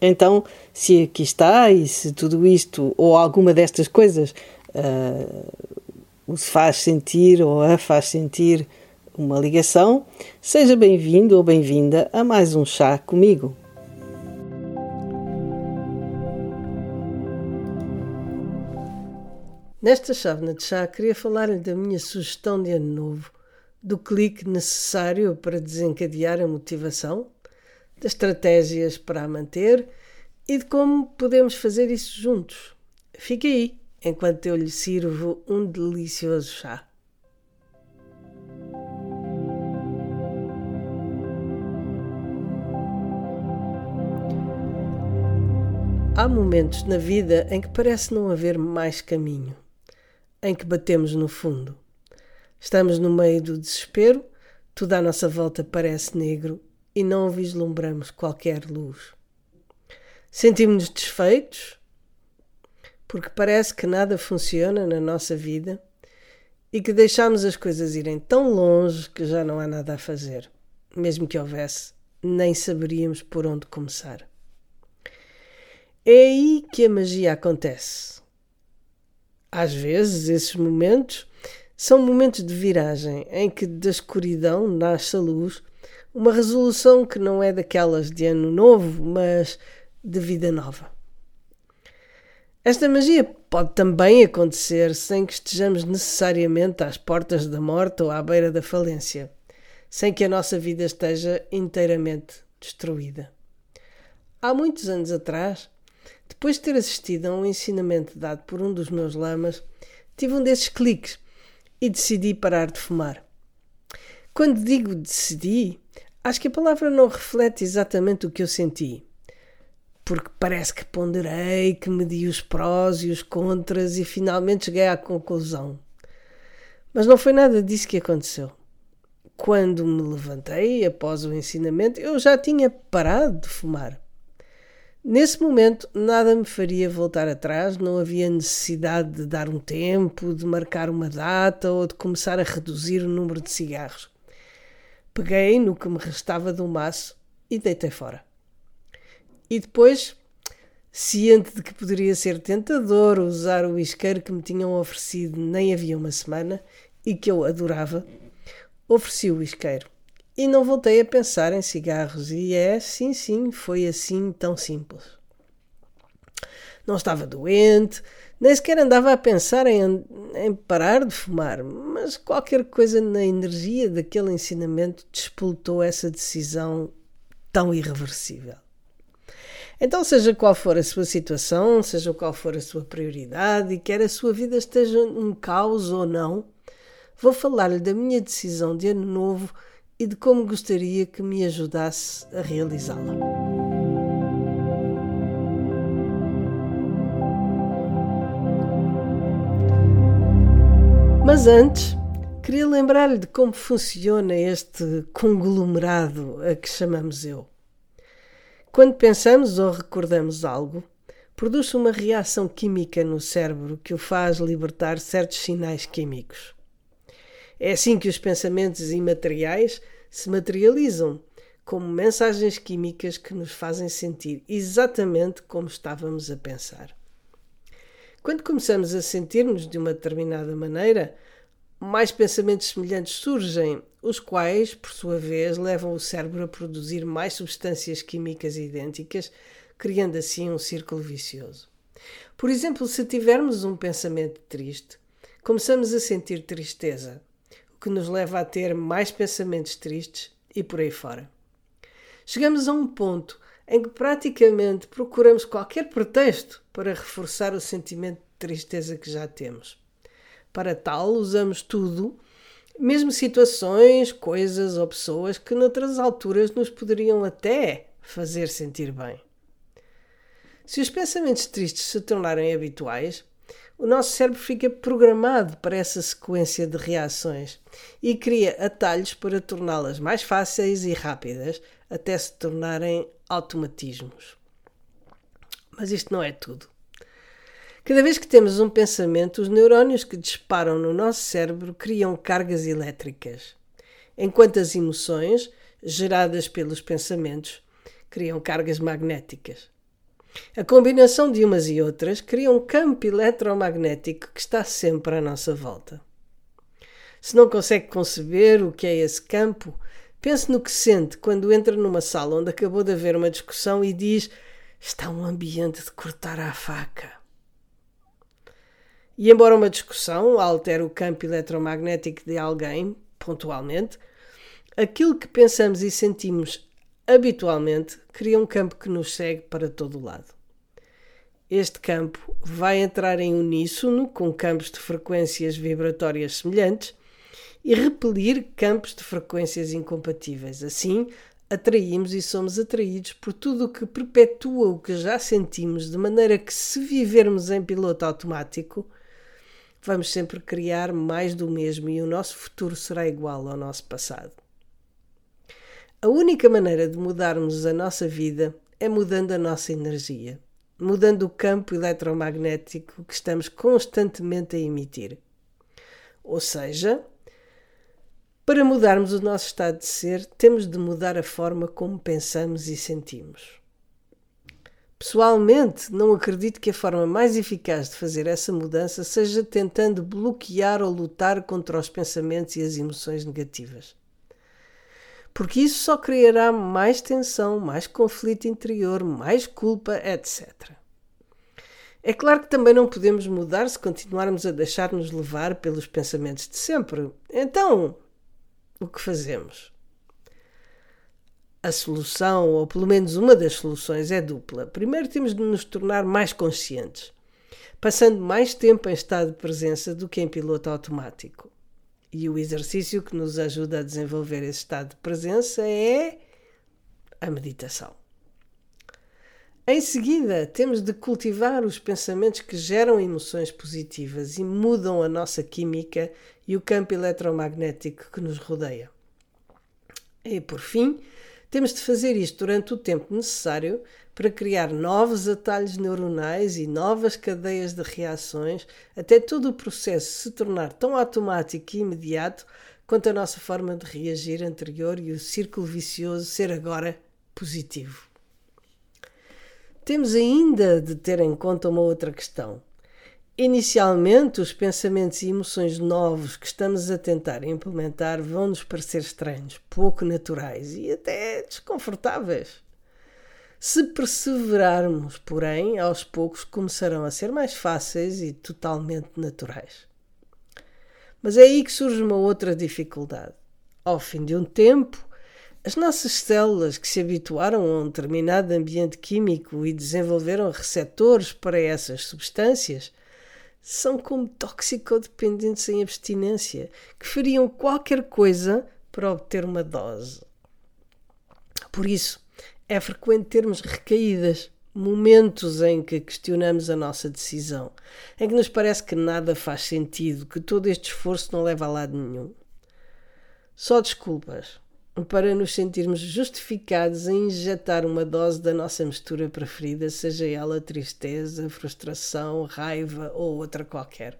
Então, se aqui está e se tudo isto ou alguma destas coisas uh, faz sentir ou a faz sentir uma ligação, seja bem-vindo ou bem-vinda a mais um chá comigo. Nesta chávena de chá, queria falar-lhe da minha sugestão de ano novo do clique necessário para desencadear a motivação, das estratégias para a manter e de como podemos fazer isso juntos. Fique aí enquanto eu lhe sirvo um delicioso chá. Há momentos na vida em que parece não haver mais caminho, em que batemos no fundo. Estamos no meio do desespero, tudo à nossa volta parece negro e não vislumbramos qualquer luz. Sentimos-nos desfeitos porque parece que nada funciona na nossa vida e que deixamos as coisas irem tão longe que já não há nada a fazer. Mesmo que houvesse, nem saberíamos por onde começar. É aí que a magia acontece. Às vezes, esses momentos são momentos de viragem em que da escuridão nasce a luz, uma resolução que não é daquelas de ano novo, mas de vida nova. Esta magia pode também acontecer sem que estejamos necessariamente às portas da morte ou à beira da falência, sem que a nossa vida esteja inteiramente destruída. Há muitos anos atrás, depois de ter assistido a um ensinamento dado por um dos meus lamas, tive um desses cliques e decidi parar de fumar. Quando digo decidi, acho que a palavra não reflete exatamente o que eu senti. Porque parece que ponderei, que medi os prós e os contras e finalmente cheguei à conclusão. Mas não foi nada disso que aconteceu. Quando me levantei após o ensinamento, eu já tinha parado de fumar. Nesse momento, nada me faria voltar atrás, não havia necessidade de dar um tempo, de marcar uma data ou de começar a reduzir o número de cigarros. Peguei no que me restava do maço e deitei fora. E depois, ciente de que poderia ser tentador usar o isqueiro que me tinham oferecido nem havia uma semana e que eu adorava, ofereci o isqueiro. E não voltei a pensar em cigarros, e é, sim, sim, foi assim tão simples. Não estava doente, nem sequer andava a pensar em, em parar de fumar, mas qualquer coisa na energia daquele ensinamento despoltou essa decisão tão irreversível. Então, seja qual for a sua situação, seja qual for a sua prioridade e quer a sua vida esteja um caos ou não, vou falar-lhe da minha decisão de ano novo e de como gostaria que me ajudasse a realizá-la. Mas antes, queria lembrar-lhe de como funciona este conglomerado a que chamamos eu. Quando pensamos ou recordamos algo, produz uma reação química no cérebro que o faz libertar certos sinais químicos. É assim que os pensamentos imateriais se materializam como mensagens químicas que nos fazem sentir exatamente como estávamos a pensar. Quando começamos a sentir-nos de uma determinada maneira, mais pensamentos semelhantes surgem, os quais, por sua vez, levam o cérebro a produzir mais substâncias químicas idênticas, criando assim um círculo vicioso. Por exemplo, se tivermos um pensamento triste, começamos a sentir tristeza, o que nos leva a ter mais pensamentos tristes e por aí fora. Chegamos a um ponto em que praticamente procuramos qualquer pretexto para reforçar o sentimento de tristeza que já temos. Para tal, usamos tudo, mesmo situações, coisas ou pessoas que noutras alturas nos poderiam até fazer sentir bem. Se os pensamentos tristes se tornarem habituais, o nosso cérebro fica programado para essa sequência de reações e cria atalhos para torná-las mais fáceis e rápidas até se tornarem automatismos. Mas isto não é tudo. Cada vez que temos um pensamento, os neurónios que disparam no nosso cérebro criam cargas elétricas, enquanto as emoções, geradas pelos pensamentos, criam cargas magnéticas. A combinação de umas e outras cria um campo eletromagnético que está sempre à nossa volta. Se não consegue conceber o que é esse campo, pense no que sente quando entra numa sala onde acabou de haver uma discussão e diz: Está um ambiente de cortar à faca. E embora uma discussão altere o campo eletromagnético de alguém, pontualmente, aquilo que pensamos e sentimos habitualmente, cria um campo que nos segue para todo o lado. Este campo vai entrar em uníssono com campos de frequências vibratórias semelhantes e repelir campos de frequências incompatíveis. Assim, atraímos e somos atraídos por tudo o que perpetua o que já sentimos, de maneira que, se vivermos em piloto automático, vamos sempre criar mais do mesmo e o nosso futuro será igual ao nosso passado. A única maneira de mudarmos a nossa vida é mudando a nossa energia, mudando o campo eletromagnético que estamos constantemente a emitir. Ou seja, para mudarmos o nosso estado de ser, temos de mudar a forma como pensamos e sentimos. Pessoalmente, não acredito que a forma mais eficaz de fazer essa mudança seja tentando bloquear ou lutar contra os pensamentos e as emoções negativas porque isso só criará mais tensão, mais conflito interior, mais culpa, etc. É claro que também não podemos mudar se continuarmos a deixar-nos levar pelos pensamentos de sempre. Então, o que fazemos? A solução, ou pelo menos uma das soluções, é dupla. Primeiro temos de nos tornar mais conscientes, passando mais tempo em estado de presença do que em piloto automático. E o exercício que nos ajuda a desenvolver esse estado de presença é a meditação. Em seguida, temos de cultivar os pensamentos que geram emoções positivas e mudam a nossa química e o campo eletromagnético que nos rodeia. E, por fim, temos de fazer isto durante o tempo necessário para criar novos atalhos neuronais e novas cadeias de reações, até todo o processo se tornar tão automático e imediato quanto a nossa forma de reagir anterior e o círculo vicioso ser agora positivo. Temos ainda de ter em conta uma outra questão. Inicialmente, os pensamentos e emoções novos que estamos a tentar implementar vão nos parecer estranhos, pouco naturais e até desconfortáveis. Se perseverarmos, porém, aos poucos começarão a ser mais fáceis e totalmente naturais. Mas é aí que surge uma outra dificuldade. Ao fim de um tempo, as nossas células que se habituaram a um determinado ambiente químico e desenvolveram receptores para essas substâncias são como toxicodependentes em abstinência, que fariam qualquer coisa para obter uma dose. Por isso, é frequente termos recaídas, momentos em que questionamos a nossa decisão, em que nos parece que nada faz sentido, que todo este esforço não leva a lado nenhum. Só desculpas para nos sentirmos justificados em injetar uma dose da nossa mistura preferida, seja ela tristeza, frustração, raiva ou outra qualquer.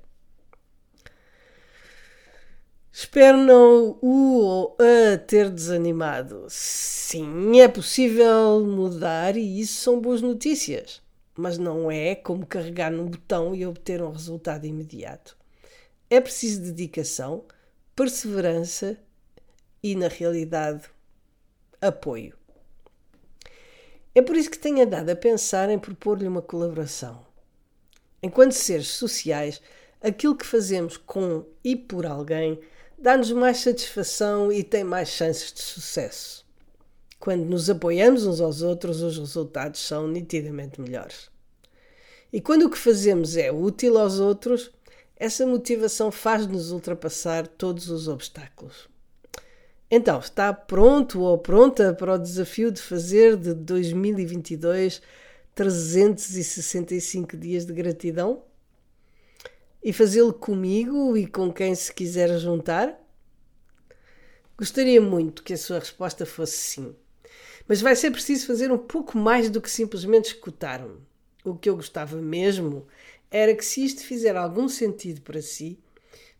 Espero não o ou a ter desanimado. Sim, é possível mudar e isso são boas notícias. Mas não é como carregar num botão e obter um resultado imediato. É preciso dedicação, perseverança e, na realidade, apoio. É por isso que tenho andado a pensar em propor-lhe uma colaboração. Enquanto seres sociais, aquilo que fazemos com e por alguém dá-nos mais satisfação e tem mais chances de sucesso. Quando nos apoiamos uns aos outros, os resultados são nitidamente melhores. E quando o que fazemos é útil aos outros, essa motivação faz-nos ultrapassar todos os obstáculos. Então, está pronto ou pronta para o desafio de fazer de 2022 365 dias de gratidão? E fazê-lo comigo e com quem se quiser juntar? Gostaria muito que a sua resposta fosse sim. Mas vai ser preciso fazer um pouco mais do que simplesmente escutar-me. O que eu gostava mesmo era que, se isto fizer algum sentido para si,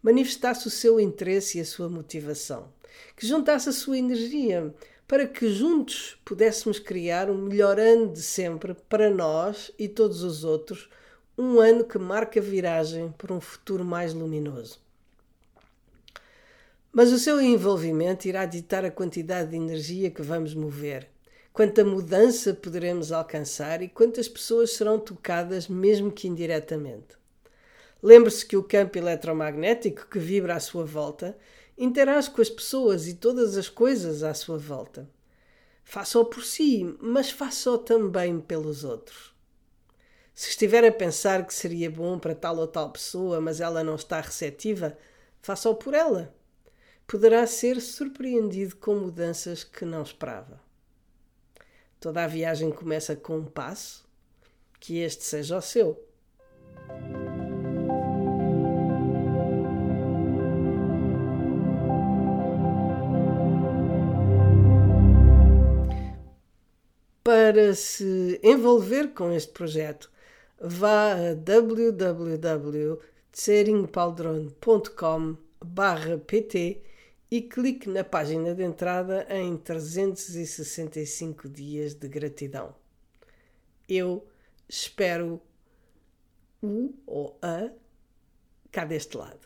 manifestasse o seu interesse e a sua motivação, que juntasse a sua energia para que juntos pudéssemos criar um melhor ano de sempre para nós e todos os outros, um ano que marca a viragem para um futuro mais luminoso. Mas o seu envolvimento irá ditar a quantidade de energia que vamos mover quanta mudança poderemos alcançar e quantas pessoas serão tocadas, mesmo que indiretamente. Lembre-se que o campo eletromagnético que vibra à sua volta interage com as pessoas e todas as coisas à sua volta. Faça-o por si, mas faça-o também pelos outros. Se estiver a pensar que seria bom para tal ou tal pessoa, mas ela não está receptiva, faça-o por ela. Poderá ser surpreendido com mudanças que não esperava. Toda a viagem começa com um passo, que este seja o seu. Para se envolver com este projeto, vá a www.seringpaldron.com pt e clique na página de entrada em 365 dias de gratidão. Eu espero o ou a cá deste lado.